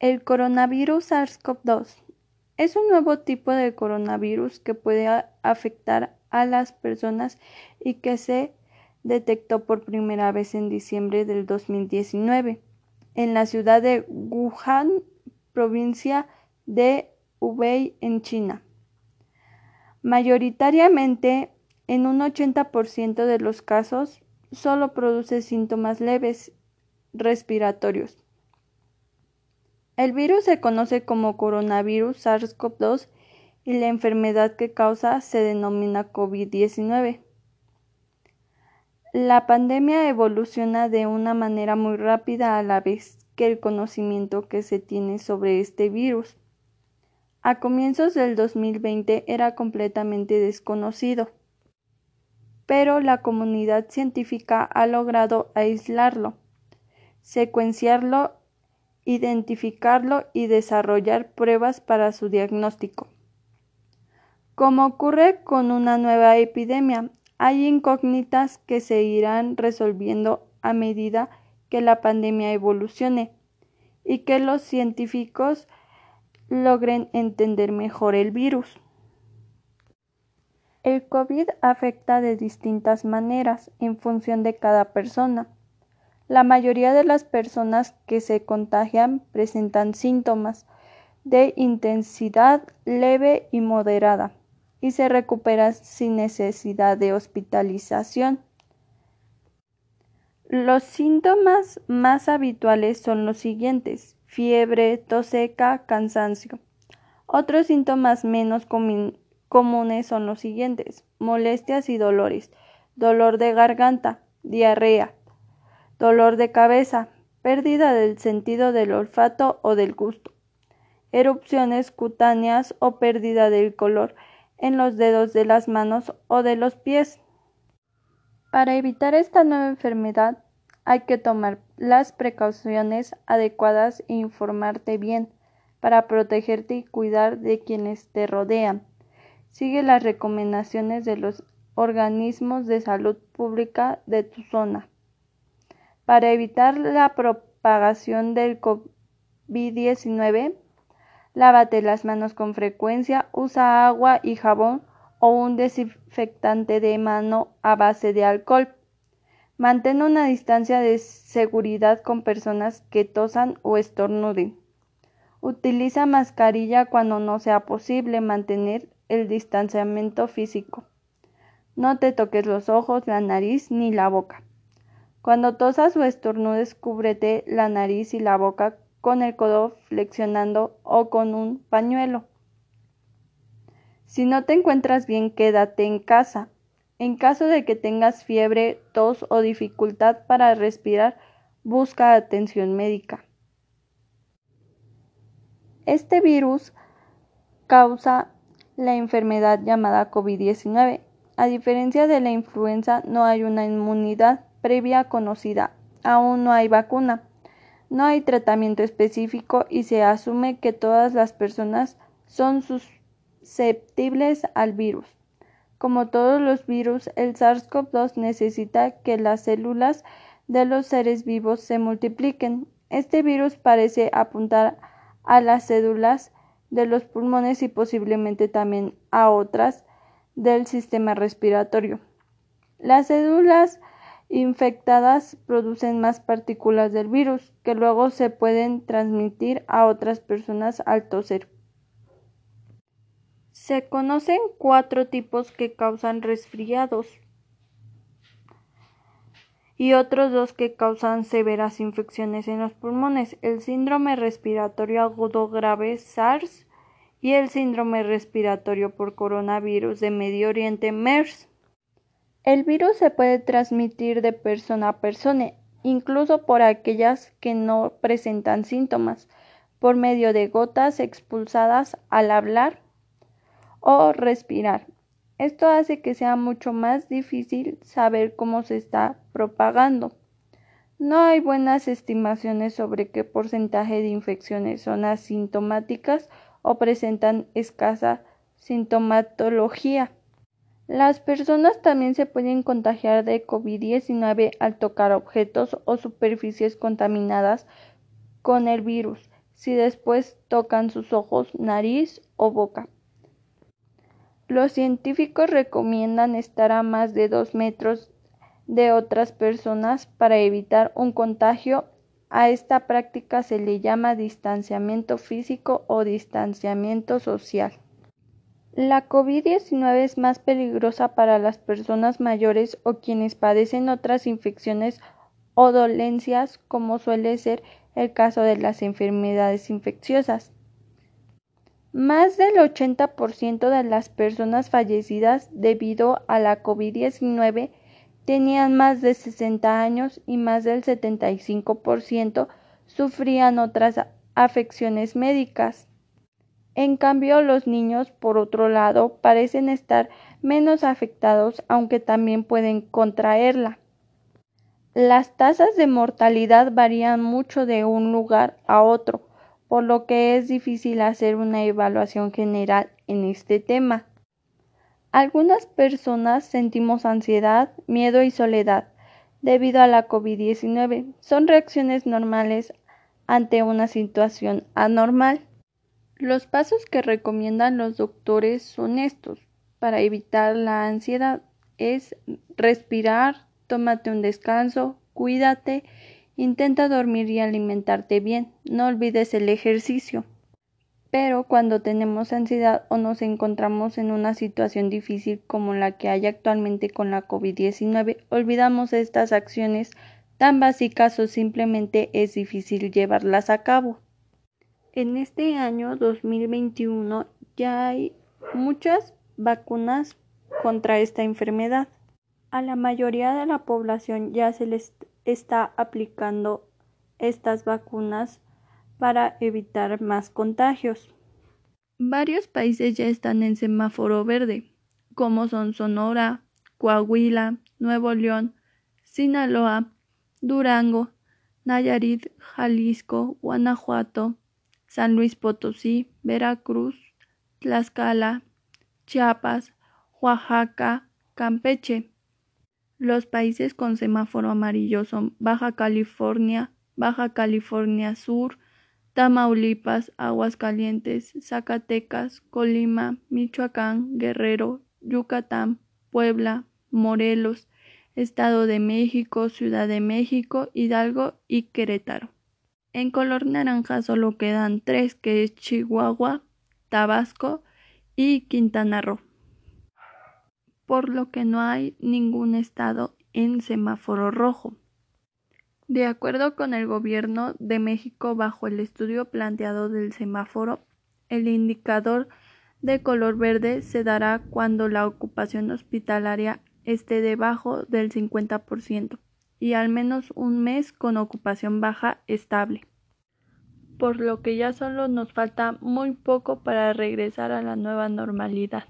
El coronavirus SARS-CoV-2 es un nuevo tipo de coronavirus que puede afectar a las personas y que se detectó por primera vez en diciembre del 2019 en la ciudad de Wuhan, provincia de Hubei en China. Mayoritariamente, en un 80% de los casos, solo produce síntomas leves respiratorios el virus se conoce como coronavirus SARS-CoV-2 y la enfermedad que causa se denomina COVID-19. La pandemia evoluciona de una manera muy rápida a la vez que el conocimiento que se tiene sobre este virus. A comienzos del 2020 era completamente desconocido, pero la comunidad científica ha logrado aislarlo, secuenciarlo identificarlo y desarrollar pruebas para su diagnóstico. Como ocurre con una nueva epidemia, hay incógnitas que se irán resolviendo a medida que la pandemia evolucione y que los científicos logren entender mejor el virus. El COVID afecta de distintas maneras en función de cada persona. La mayoría de las personas que se contagian presentan síntomas de intensidad leve y moderada y se recuperan sin necesidad de hospitalización. Los síntomas más habituales son los siguientes: fiebre, tos seca, cansancio. Otros síntomas menos comunes son los siguientes: molestias y dolores, dolor de garganta, diarrea, dolor de cabeza, pérdida del sentido del olfato o del gusto, erupciones cutáneas o pérdida del color en los dedos de las manos o de los pies. Para evitar esta nueva enfermedad hay que tomar las precauciones adecuadas e informarte bien para protegerte y cuidar de quienes te rodean. Sigue las recomendaciones de los organismos de salud pública de tu zona. Para evitar la propagación del COVID-19, lávate las manos con frecuencia, usa agua y jabón o un desinfectante de mano a base de alcohol. Mantén una distancia de seguridad con personas que tosan o estornuden. Utiliza mascarilla cuando no sea posible mantener el distanciamiento físico. No te toques los ojos, la nariz ni la boca. Cuando tosas o estornudes, cúbrete la nariz y la boca con el codo flexionando o con un pañuelo. Si no te encuentras bien, quédate en casa. En caso de que tengas fiebre, tos o dificultad para respirar, busca atención médica. Este virus causa la enfermedad llamada COVID-19. A diferencia de la influenza, no hay una inmunidad previa conocida. Aún no hay vacuna. No hay tratamiento específico y se asume que todas las personas son susceptibles al virus. Como todos los virus, el SARS-CoV-2 necesita que las células de los seres vivos se multipliquen. Este virus parece apuntar a las células de los pulmones y posiblemente también a otras del sistema respiratorio. Las células infectadas producen más partículas del virus que luego se pueden transmitir a otras personas al toser. Se conocen cuatro tipos que causan resfriados y otros dos que causan severas infecciones en los pulmones, el síndrome respiratorio agudo grave SARS y el síndrome respiratorio por coronavirus de Medio Oriente MERS. El virus se puede transmitir de persona a persona, incluso por aquellas que no presentan síntomas, por medio de gotas expulsadas al hablar o respirar. Esto hace que sea mucho más difícil saber cómo se está propagando. No hay buenas estimaciones sobre qué porcentaje de infecciones son asintomáticas o presentan escasa sintomatología. Las personas también se pueden contagiar de COVID-19 al tocar objetos o superficies contaminadas con el virus, si después tocan sus ojos, nariz o boca. Los científicos recomiendan estar a más de dos metros de otras personas para evitar un contagio. A esta práctica se le llama distanciamiento físico o distanciamiento social. La COVID-19 es más peligrosa para las personas mayores o quienes padecen otras infecciones o dolencias, como suele ser el caso de las enfermedades infecciosas. Más del 80% de las personas fallecidas debido a la COVID-19 tenían más de 60 años y más del 75% sufrían otras afecciones médicas. En cambio, los niños, por otro lado, parecen estar menos afectados, aunque también pueden contraerla. Las tasas de mortalidad varían mucho de un lugar a otro, por lo que es difícil hacer una evaluación general en este tema. Algunas personas sentimos ansiedad, miedo y soledad debido a la COVID-19. Son reacciones normales ante una situación anormal. Los pasos que recomiendan los doctores son estos. Para evitar la ansiedad es respirar, tómate un descanso, cuídate Intenta dormir y alimentarte bien. No olvides el ejercicio. Pero cuando tenemos ansiedad o nos encontramos en una situación difícil como la que hay actualmente con la COVID-19, olvidamos estas acciones tan básicas o simplemente es difícil llevarlas a cabo. En este año 2021 ya hay muchas vacunas contra esta enfermedad. A la mayoría de la población ya se les está aplicando estas vacunas para evitar más contagios. Varios países ya están en semáforo verde, como son Sonora, Coahuila, Nuevo León, Sinaloa, Durango, Nayarit, Jalisco, Guanajuato, San Luis Potosí, Veracruz, Tlaxcala, Chiapas, Oaxaca, Campeche. Los países con semáforo amarillo son Baja California, Baja California Sur, Tamaulipas, Aguascalientes, Zacatecas, Colima, Michoacán, Guerrero, Yucatán, Puebla, Morelos, Estado de México, Ciudad de México, Hidalgo y Querétaro. En color naranja solo quedan tres que es Chihuahua, Tabasco y Quintana Roo por lo que no hay ningún estado en semáforo rojo. De acuerdo con el Gobierno de México, bajo el estudio planteado del semáforo, el indicador de color verde se dará cuando la ocupación hospitalaria esté debajo del 50% y al menos un mes con ocupación baja estable. Por lo que ya solo nos falta muy poco para regresar a la nueva normalidad.